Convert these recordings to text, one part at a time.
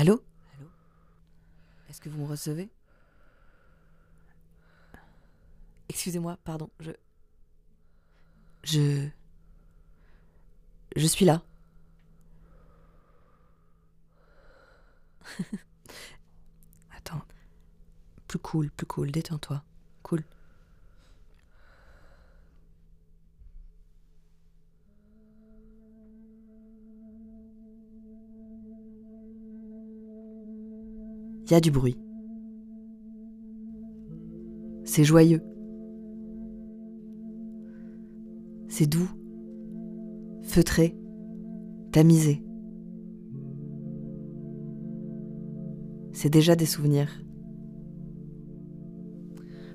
Allô? Allô? Est-ce que vous me recevez? Excusez-moi, pardon, je. Je. Je suis là. Attends. Plus cool, plus cool, détends-toi. Il y a du bruit. C'est joyeux. C'est doux, feutré, tamisé. C'est déjà des souvenirs.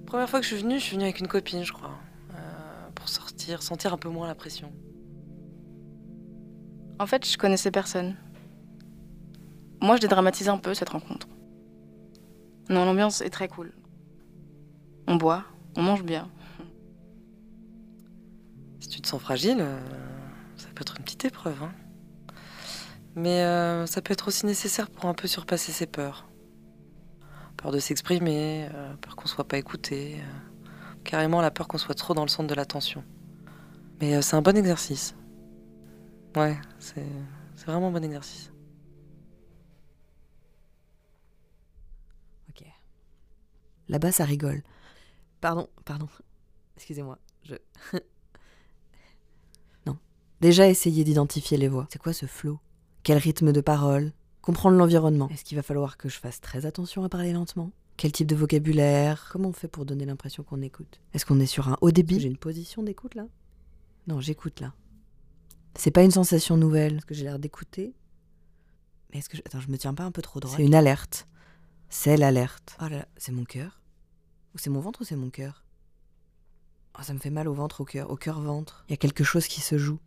Première fois que je suis venue, je suis venue avec une copine, je crois. Euh, pour sortir, sentir un peu moins la pression. En fait, je connaissais personne. Moi, je dédramatise un peu cette rencontre. Non, l'ambiance est très cool. On boit, on mange bien. Si tu te sens fragile, euh, ça peut être une petite épreuve. hein. Mais euh, ça peut être aussi nécessaire pour un peu surpasser ses peurs. Peur de s'exprimer, euh, peur qu'on soit pas écouté, carrément la peur qu'on soit trop dans le centre de l'attention. Mais c'est un bon exercice. Ouais, c'est vraiment un bon exercice. Là-bas, ça rigole. Pardon, pardon. Excusez-moi. Je. non. Déjà essayer d'identifier les voix. C'est quoi ce flow? Quel rythme de parole? Comprendre l'environnement. Est-ce qu'il va falloir que je fasse très attention à parler lentement? Quel type de vocabulaire? Comment on fait pour donner l'impression qu'on écoute? Est-ce qu'on est sur un haut débit? J'ai une position d'écoute là? Non, j'écoute là. C'est pas une sensation nouvelle. Est-ce que j'ai l'air d'écouter? Mais est-ce que je... Attends, je me tiens pas un peu trop droit C'est une alerte. C'est l'alerte. Oh là là, c'est mon cœur Ou c'est mon ventre ou c'est mon cœur? Oh, ça me fait mal au ventre, au cœur, au cœur-ventre. Il y a quelque chose qui se joue.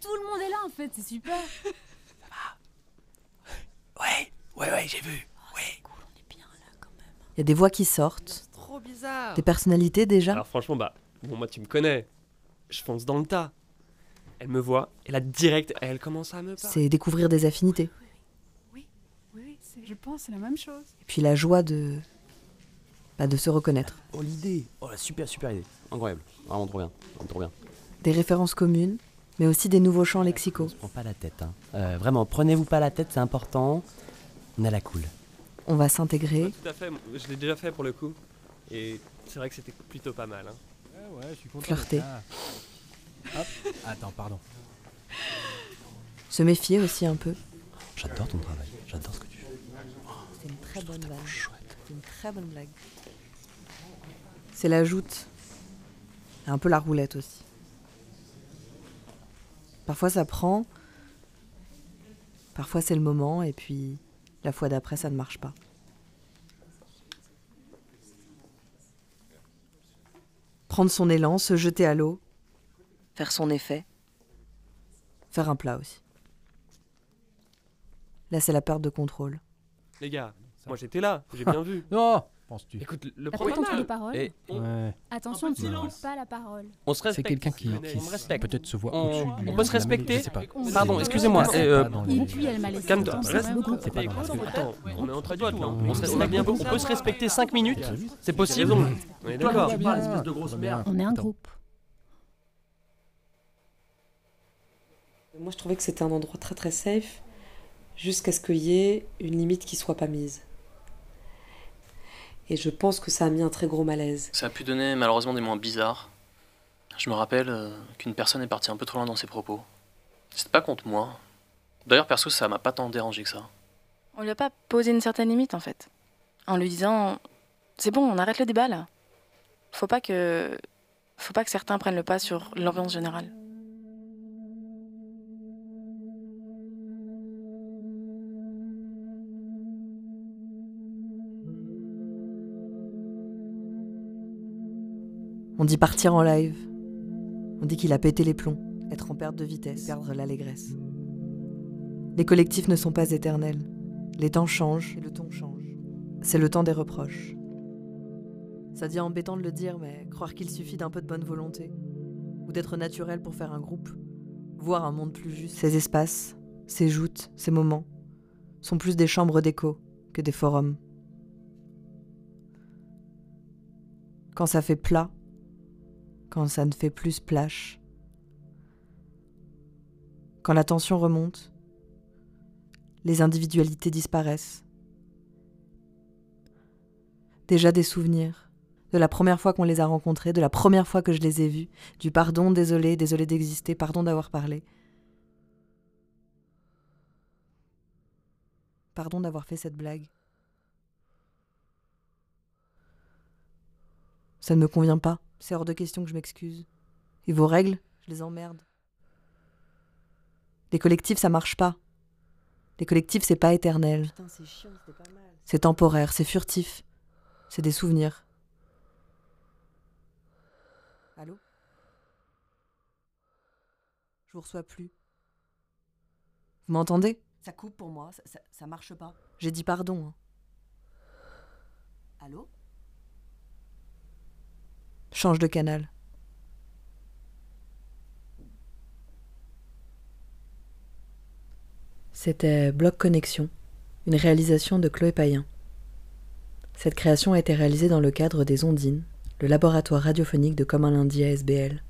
Tout le monde est là en fait, c'est super. Ouais, ouais, j'ai vu. Ouais. Il y a des voix qui sortent, Trop bizarre. des personnalités déjà? Alors franchement, bah, bon, moi tu me connais. Je fonce dans le tas. Elle me voit, et là direct, elle commence à me parler. C'est découvrir des affinités. Oui, oui, c'est- je pense c'est la même chose. Et puis la joie de. bah, de se reconnaître. Oh, l'idée. Oh, la super, super idée. Incroyable. Vraiment trop bien. Vraiment trop bien. Des références communes, mais aussi des nouveaux champs lexicaux. Prends pas la tête, hein. Euh, vraiment, prenez-vous pas la tête, c'est important. On a la cool. On va Ouais, s'intégrer. tout à fait, je l'ai déjà fait pour le coup. Et c'est vrai que c'était plutôt pas mal. hein. Ouais, ouais, je suis content. Flirter. Hop. Attends, pardon. Se méfier aussi un peu. J'adore ton travail. J'adore ce que tu fais. C'est une très bonne blague. C'est une très bonne blague. C'est la joute. Et un peu la roulette aussi. Parfois ça prend. Parfois c'est le moment et puis la fois d'après ça ne marche pas. Prendre son élan, se jeter à l'eau, Faire son effet. faire un plat aussi. Là c'est la perte de contrôle. Les gars, moi j'étais là, j'ai bien vu. Non Penses-tu Écoute, le problème. pas Et Ouais. Attention, En ne silence. pas la parole. on se C'est respecte. quelqu'un qui, peut-être se voit On- au-dessus du. on peut se de respecter je sais pas. Pardon, excusez-moi, C'est Et les- puis elle m'a laissé Calme-toi. C'est attends, on est entre potes là. On se- respecte. peut se respecter 5 minutes. C'est possible On est Toi, d'accord. de. On est un groupe. Moi, je trouvais que c'était un endroit très très safe, jusqu'à ce qu'il y ait une limite qui soit pas mise. Et je pense que ça a mis un très gros malaise. Ça a pu donner malheureusement des moments bizarres. Je me rappelle euh, qu'une personne est partie un peu trop loin dans ses propos. C'était pas contre moi. D'ailleurs, perso, ça m'a pas tant dérangé que ça. On lui a pas posé une certaine limite en fait. En lui disant C'est bon, on arrête le débat là. Faut pas que. Faut pas que certains prennent le pas sur l'ambiance générale. On dit partir en live. On dit qu'il a pété les plombs, être en perte de vitesse, perdre l'allégresse. Les collectifs ne sont pas éternels. Les temps changent et le ton change. C'est le temps des reproches. Ça devient embêtant de le dire, mais croire qu'il suffit d'un peu de bonne volonté, ou d'être naturel pour faire un groupe, voir un monde plus juste. Ces espaces, ces joutes, ces moments, sont plus des chambres d'écho que des forums. Quand ça fait plat, quand ça ne fait plus splash, quand la tension remonte, les individualités disparaissent. Déjà des souvenirs, de la première fois qu'on les a rencontrés, de la première fois que je les ai vus, du pardon, désolé, désolé d'exister, pardon d'avoir parlé. Pardon d'avoir fait cette blague. Ça ne me convient pas, c'est hors de question que je m'excuse. Et vos règles, je les emmerde. Les collectifs, ça marche pas. Les collectifs, c'est pas éternel. C'est temporaire, c'est furtif. C'est des souvenirs. Allô? Je vous reçois plus. Vous m'entendez? Ça coupe pour moi, ça, ça, ça marche pas. J'ai dit pardon. hein. Allô? De canal. C'était Bloc Connexion, une réalisation de Chloé Payen. Cette création a été réalisée dans le cadre des Ondines, le laboratoire radiophonique de Comme un lundi à.